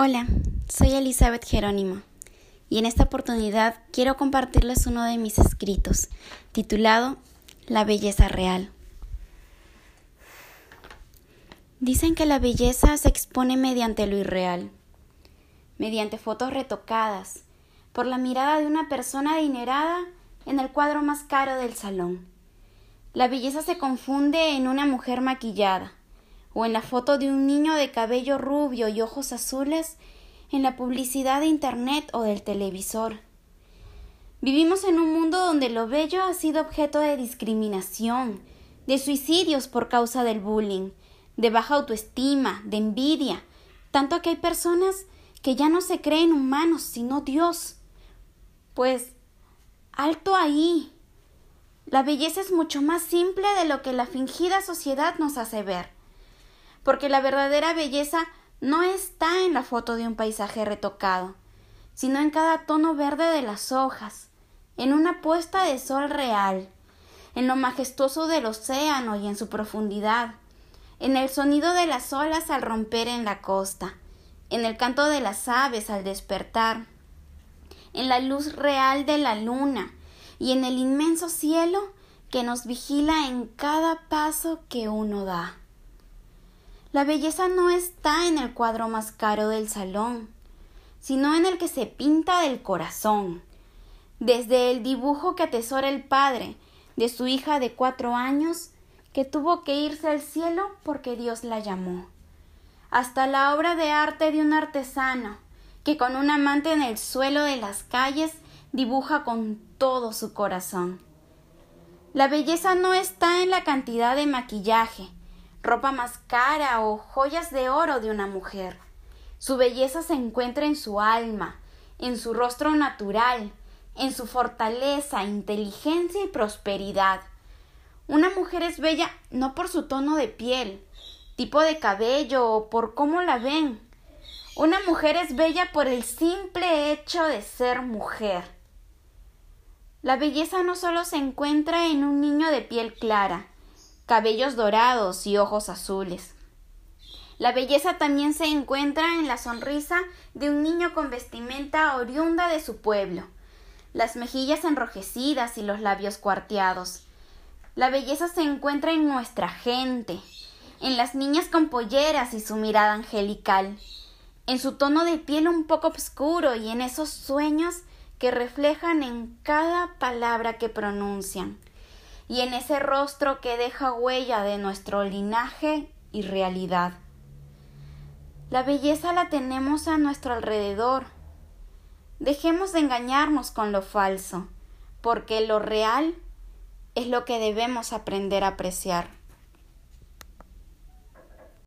Hola, soy Elizabeth Jerónimo y en esta oportunidad quiero compartirles uno de mis escritos titulado La belleza real. Dicen que la belleza se expone mediante lo irreal, mediante fotos retocadas, por la mirada de una persona adinerada en el cuadro más caro del salón. La belleza se confunde en una mujer maquillada, o en la foto de un niño de cabello rubio y ojos azules en la publicidad de Internet o del televisor. Vivimos en un mundo donde lo bello ha sido objeto de discriminación, de suicidios por causa del bullying, de baja autoestima, de envidia, tanto que hay personas que ya no se creen humanos, sino Dios. Pues, alto ahí. La belleza es mucho más simple de lo que la fingida sociedad nos hace ver porque la verdadera belleza no está en la foto de un paisaje retocado, sino en cada tono verde de las hojas, en una puesta de sol real, en lo majestuoso del océano y en su profundidad, en el sonido de las olas al romper en la costa, en el canto de las aves al despertar, en la luz real de la luna y en el inmenso cielo que nos vigila en cada paso que uno da. La belleza no está en el cuadro más caro del salón, sino en el que se pinta del corazón. Desde el dibujo que atesora el padre de su hija de cuatro años, que tuvo que irse al cielo porque Dios la llamó, hasta la obra de arte de un artesano, que con un amante en el suelo de las calles dibuja con todo su corazón. La belleza no está en la cantidad de maquillaje, ropa más cara o joyas de oro de una mujer. Su belleza se encuentra en su alma, en su rostro natural, en su fortaleza, inteligencia y prosperidad. Una mujer es bella no por su tono de piel, tipo de cabello o por cómo la ven. Una mujer es bella por el simple hecho de ser mujer. La belleza no solo se encuentra en un niño de piel clara, cabellos dorados y ojos azules. La belleza también se encuentra en la sonrisa de un niño con vestimenta oriunda de su pueblo, las mejillas enrojecidas y los labios cuarteados. La belleza se encuentra en nuestra gente, en las niñas con polleras y su mirada angelical, en su tono de piel un poco oscuro y en esos sueños que reflejan en cada palabra que pronuncian y en ese rostro que deja huella de nuestro linaje y realidad. La belleza la tenemos a nuestro alrededor. Dejemos de engañarnos con lo falso, porque lo real es lo que debemos aprender a apreciar.